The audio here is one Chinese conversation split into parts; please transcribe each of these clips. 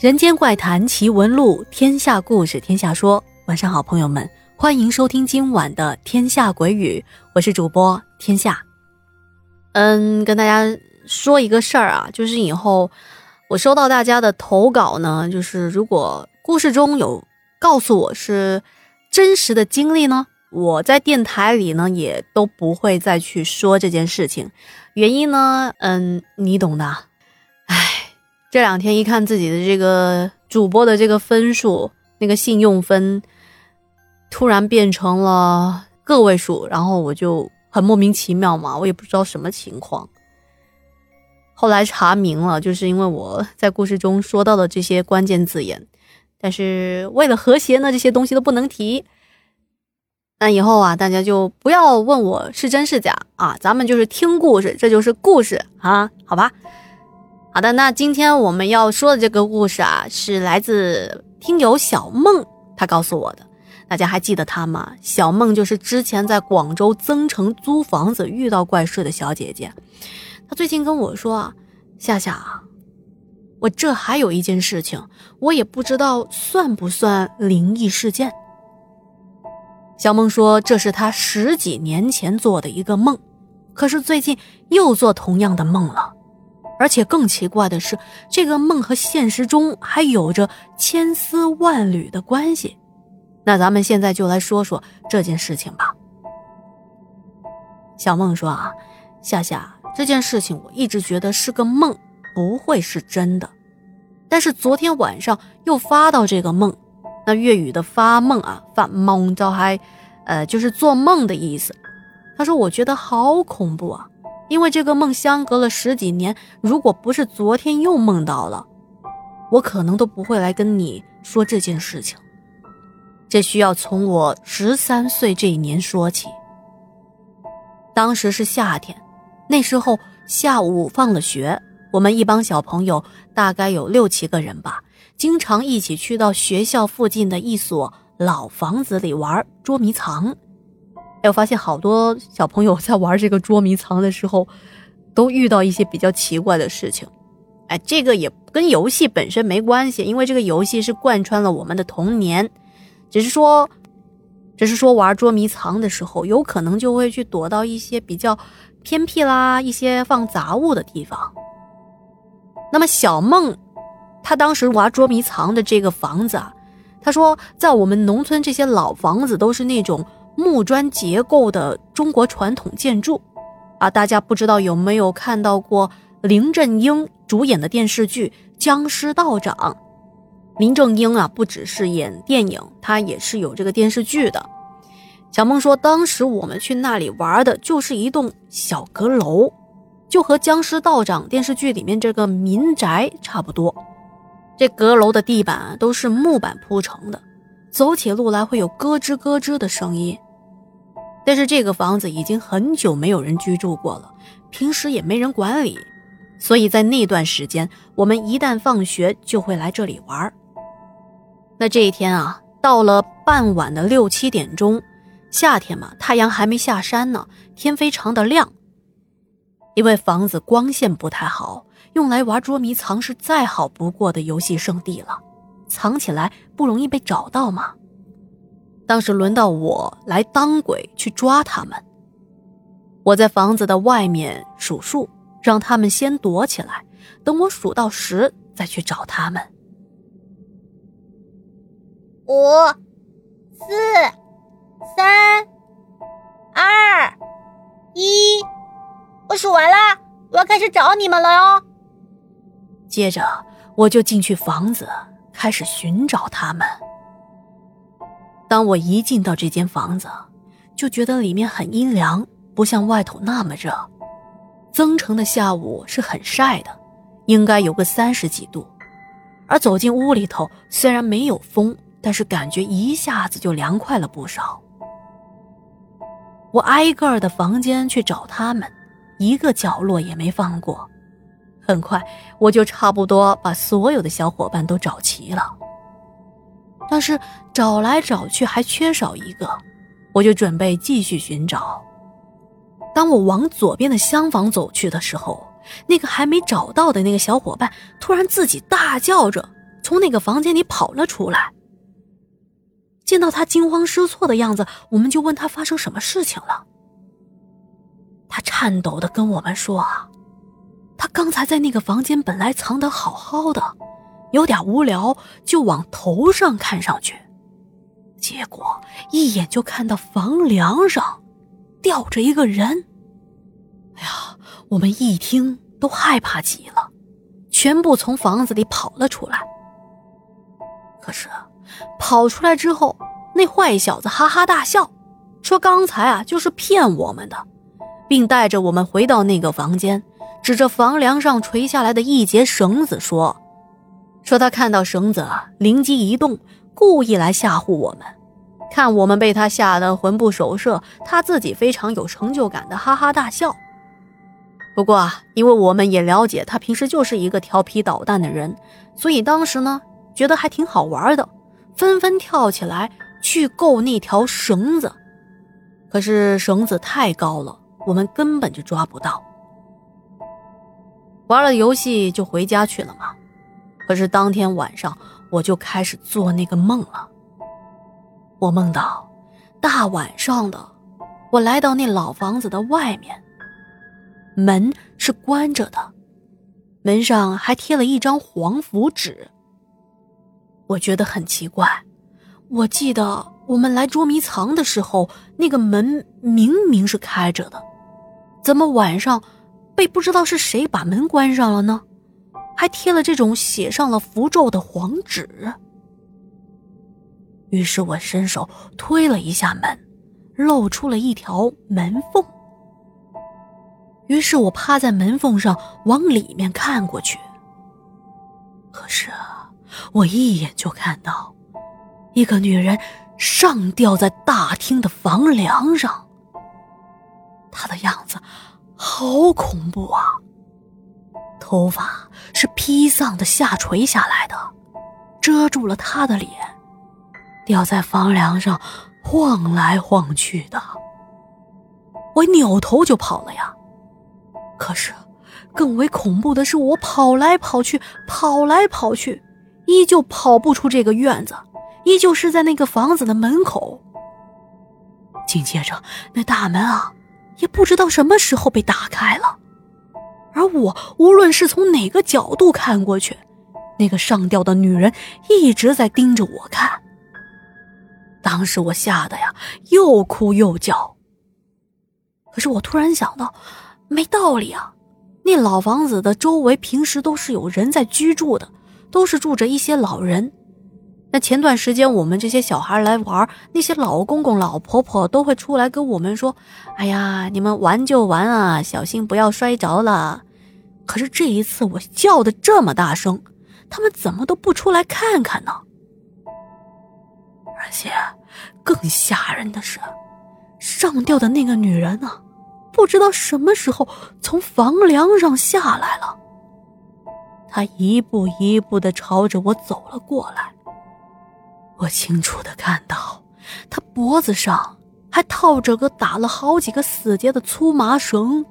人间怪谈奇闻录，天下故事天下说。晚上好，朋友们，欢迎收听今晚的《天下鬼语》，我是主播天下。嗯，跟大家说一个事儿啊，就是以后我收到大家的投稿呢，就是如果故事中有告诉我是真实的经历呢，我在电台里呢也都不会再去说这件事情。原因呢，嗯，你懂的。这两天一看自己的这个主播的这个分数，那个信用分突然变成了个位数，然后我就很莫名其妙嘛，我也不知道什么情况。后来查明了，就是因为我在故事中说到的这些关键字眼，但是为了和谐呢，这些东西都不能提。那以后啊，大家就不要问我是真是假啊，咱们就是听故事，这就是故事啊，好吧？好的，那今天我们要说的这个故事啊，是来自听友小梦他告诉我的。大家还记得他吗？小梦就是之前在广州增城租房子遇到怪事的小姐姐。她最近跟我说啊，夏夏，我这还有一件事情，我也不知道算不算灵异事件。小梦说这是她十几年前做的一个梦，可是最近又做同样的梦了。而且更奇怪的是，这个梦和现实中还有着千丝万缕的关系。那咱们现在就来说说这件事情吧。小梦说：“啊，夏夏，这件事情我一直觉得是个梦，不会是真的。但是昨天晚上又发到这个梦，那粤语的发梦啊，发梦到还，呃，就是做梦的意思。他说我觉得好恐怖啊。”因为这个梦相隔了十几年，如果不是昨天又梦到了，我可能都不会来跟你说这件事情。这需要从我十三岁这一年说起。当时是夏天，那时候下午放了学，我们一帮小朋友大概有六七个人吧，经常一起去到学校附近的一所老房子里玩捉迷藏。哎，我发现好多小朋友在玩这个捉迷藏的时候，都遇到一些比较奇怪的事情。哎，这个也跟游戏本身没关系，因为这个游戏是贯穿了我们的童年。只是说，只是说玩捉迷藏的时候，有可能就会去躲到一些比较偏僻啦、一些放杂物的地方。那么小梦，他当时玩捉迷藏的这个房子啊，他说在我们农村这些老房子都是那种。木砖结构的中国传统建筑，啊，大家不知道有没有看到过林正英主演的电视剧《僵尸道长》？林正英啊，不只是演电影，他也是有这个电视剧的。小梦说，当时我们去那里玩的就是一栋小阁楼，就和《僵尸道长》电视剧里面这个民宅差不多。这阁楼的地板都是木板铺成的，走起路来会有咯吱咯吱的声音。但是这个房子已经很久没有人居住过了，平时也没人管理，所以在那段时间，我们一旦放学就会来这里玩。那这一天啊，到了傍晚的六七点钟，夏天嘛，太阳还没下山呢，天非常的亮。因为房子光线不太好，用来玩捉迷藏是再好不过的游戏圣地了，藏起来不容易被找到吗。当时轮到我来当鬼去抓他们。我在房子的外面数数，让他们先躲起来，等我数到十再去找他们。五、四、三、二、一，我数完了，我要开始找你们了哦。接着我就进去房子，开始寻找他们。当我一进到这间房子，就觉得里面很阴凉，不像外头那么热。增城的下午是很晒的，应该有个三十几度。而走进屋里头，虽然没有风，但是感觉一下子就凉快了不少。我挨个的房间去找他们，一个角落也没放过。很快，我就差不多把所有的小伙伴都找齐了。但是找来找去还缺少一个，我就准备继续寻找。当我往左边的厢房走去的时候，那个还没找到的那个小伙伴突然自己大叫着从那个房间里跑了出来。见到他惊慌失措的样子，我们就问他发生什么事情了。他颤抖的跟我们说：“啊，刚才在那个房间本来藏得好好的，有点无聊，就往头上看上去，结果一眼就看到房梁上吊着一个人。哎呀，我们一听都害怕极了，全部从房子里跑了出来。可是跑出来之后，那坏小子哈哈大笑，说刚才啊就是骗我们的。”并带着我们回到那个房间，指着房梁上垂下来的一截绳子说：“说他看到绳子灵机一动，故意来吓唬我们。看我们被他吓得魂不守舍，他自己非常有成就感的哈哈大笑。不过啊，因为我们也了解他平时就是一个调皮捣蛋的人，所以当时呢觉得还挺好玩的，纷纷跳起来去够那条绳子。可是绳子太高了。”我们根本就抓不到。玩了游戏就回家去了嘛。可是当天晚上我就开始做那个梦了。我梦到大晚上的，我来到那老房子的外面，门是关着的，门上还贴了一张黄符纸。我觉得很奇怪，我记得我们来捉迷藏的时候，那个门明明是开着的。怎么晚上被不知道是谁把门关上了呢？还贴了这种写上了符咒的黄纸。于是我伸手推了一下门，露出了一条门缝。于是我趴在门缝上往里面看过去。可是我一眼就看到一个女人上吊在大厅的房梁上。她的样子好恐怖啊！头发是披丧的下垂下来的，遮住了他的脸，吊在房梁上晃来晃去的。我扭头就跑了呀！可是更为恐怖的是，我跑来跑去，跑来跑去，依旧跑不出这个院子，依旧是在那个房子的门口。紧接着，那大门啊！也不知道什么时候被打开了，而我无论是从哪个角度看过去，那个上吊的女人一直在盯着我看。当时我吓得呀，又哭又叫。可是我突然想到，没道理啊，那老房子的周围平时都是有人在居住的，都是住着一些老人。那前段时间我们这些小孩来玩，那些老公公老婆婆都会出来跟我们说：“哎呀，你们玩就玩啊，小心不要摔着了。”可是这一次我叫的这么大声，他们怎么都不出来看看呢？而且更吓人的是，上吊的那个女人呢，不知道什么时候从房梁上下来了，她一步一步的朝着我走了过来。我清楚的看到，他脖子上还套着个打了好几个死结的粗麻绳。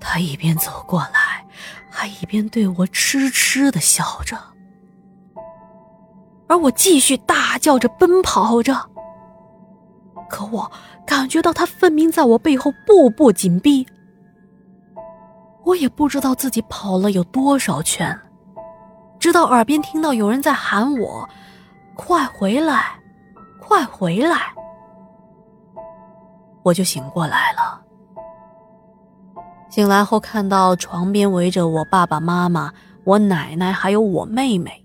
他一边走过来，还一边对我痴痴的笑着，而我继续大叫着奔跑着。可我感觉到他分明在我背后步步紧逼，我也不知道自己跑了有多少圈，直到耳边听到有人在喊我。快回来，快回来！我就醒过来了。醒来后看到床边围着我爸爸妈妈、我奶奶还有我妹妹，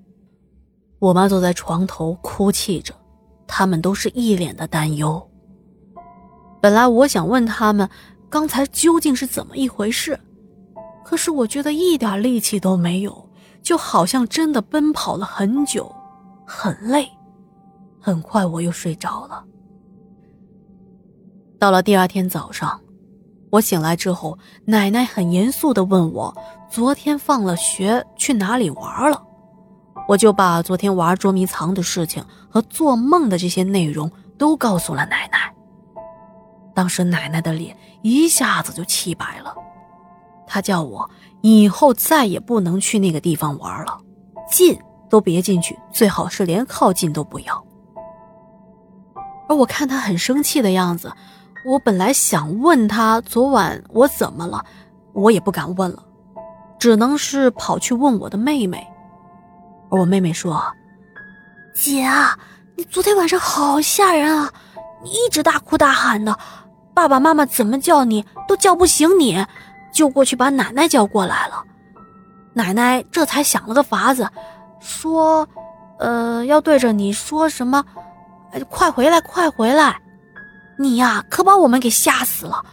我妈坐在床头哭泣着，他们都是一脸的担忧。本来我想问他们刚才究竟是怎么一回事，可是我觉得一点力气都没有，就好像真的奔跑了很久。很累，很快我又睡着了。到了第二天早上，我醒来之后，奶奶很严肃的问我：“昨天放了学去哪里玩了？”我就把昨天玩捉迷藏的事情和做梦的这些内容都告诉了奶奶。当时奶奶的脸一下子就气白了，她叫我以后再也不能去那个地方玩了，进。都别进去，最好是连靠近都不要。而我看他很生气的样子，我本来想问他昨晚我怎么了，我也不敢问了，只能是跑去问我的妹妹。而我妹妹说：“姐啊，你昨天晚上好吓人啊，你一直大哭大喊的，爸爸妈妈怎么叫你都叫不醒你，就过去把奶奶叫过来了。奶奶这才想了个法子，说，呃，要对着你说什么。”快回来，快回来！你呀，可把我们给吓死了。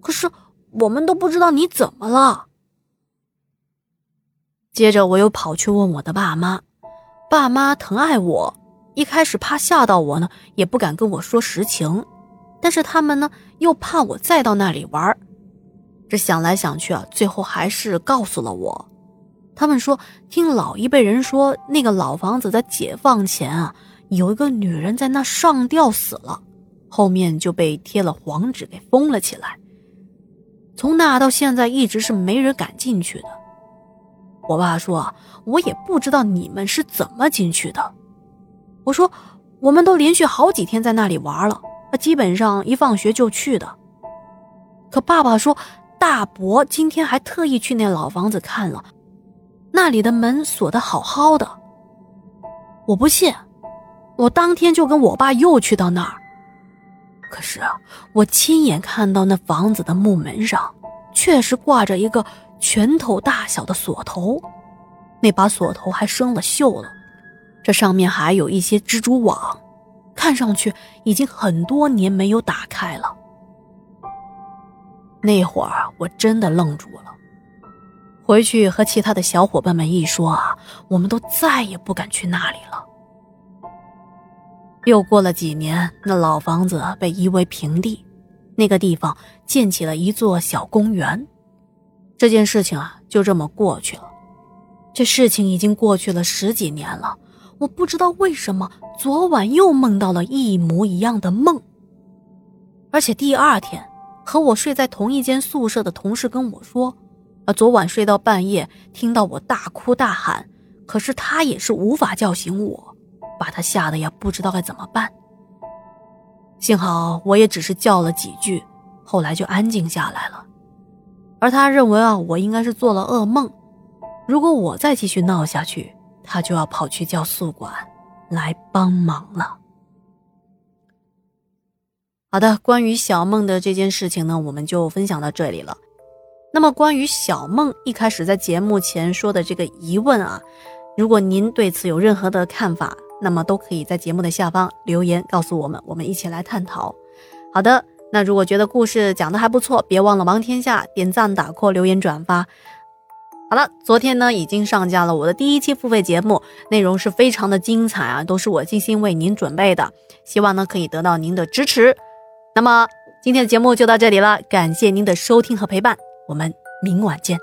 可是我们都不知道你怎么了。接着我又跑去问我的爸妈，爸妈疼爱我，一开始怕吓到我呢，也不敢跟我说实情。但是他们呢，又怕我再到那里玩。这想来想去啊，最后还是告诉了我。他们说，听老一辈人说，那个老房子在解放前啊。有一个女人在那上吊死了，后面就被贴了黄纸给封了起来。从那到现在一直是没人敢进去的。我爸说：“我也不知道你们是怎么进去的。”我说：“我们都连续好几天在那里玩了，基本上一放学就去的。”可爸爸说：“大伯今天还特意去那老房子看了，那里的门锁得好好的。”我不信。我当天就跟我爸又去到那儿，可是我亲眼看到那房子的木门上，确实挂着一个拳头大小的锁头，那把锁头还生了锈了，这上面还有一些蜘蛛网，看上去已经很多年没有打开了。那会儿我真的愣住了，回去和其他的小伙伴们一说啊，我们都再也不敢去那里了。又过了几年，那老房子被夷为平地，那个地方建起了一座小公园。这件事情啊，就这么过去了。这事情已经过去了十几年了，我不知道为什么昨晚又梦到了一模一样的梦。而且第二天，和我睡在同一间宿舍的同事跟我说，啊，昨晚睡到半夜，听到我大哭大喊，可是他也是无法叫醒我。把他吓得呀，不知道该怎么办。幸好我也只是叫了几句，后来就安静下来了。而他认为啊，我应该是做了噩梦。如果我再继续闹下去，他就要跑去叫宿管来帮忙了。好的，关于小梦的这件事情呢，我们就分享到这里了。那么，关于小梦一开始在节目前说的这个疑问啊，如果您对此有任何的看法，那么都可以在节目的下方留言告诉我们，我们一起来探讨。好的，那如果觉得故事讲的还不错，别忘了王天下点赞、打 call、留言、转发。好了，昨天呢已经上架了我的第一期付费节目，内容是非常的精彩啊，都是我精心为您准备的，希望呢可以得到您的支持。那么今天的节目就到这里了，感谢您的收听和陪伴，我们明晚见。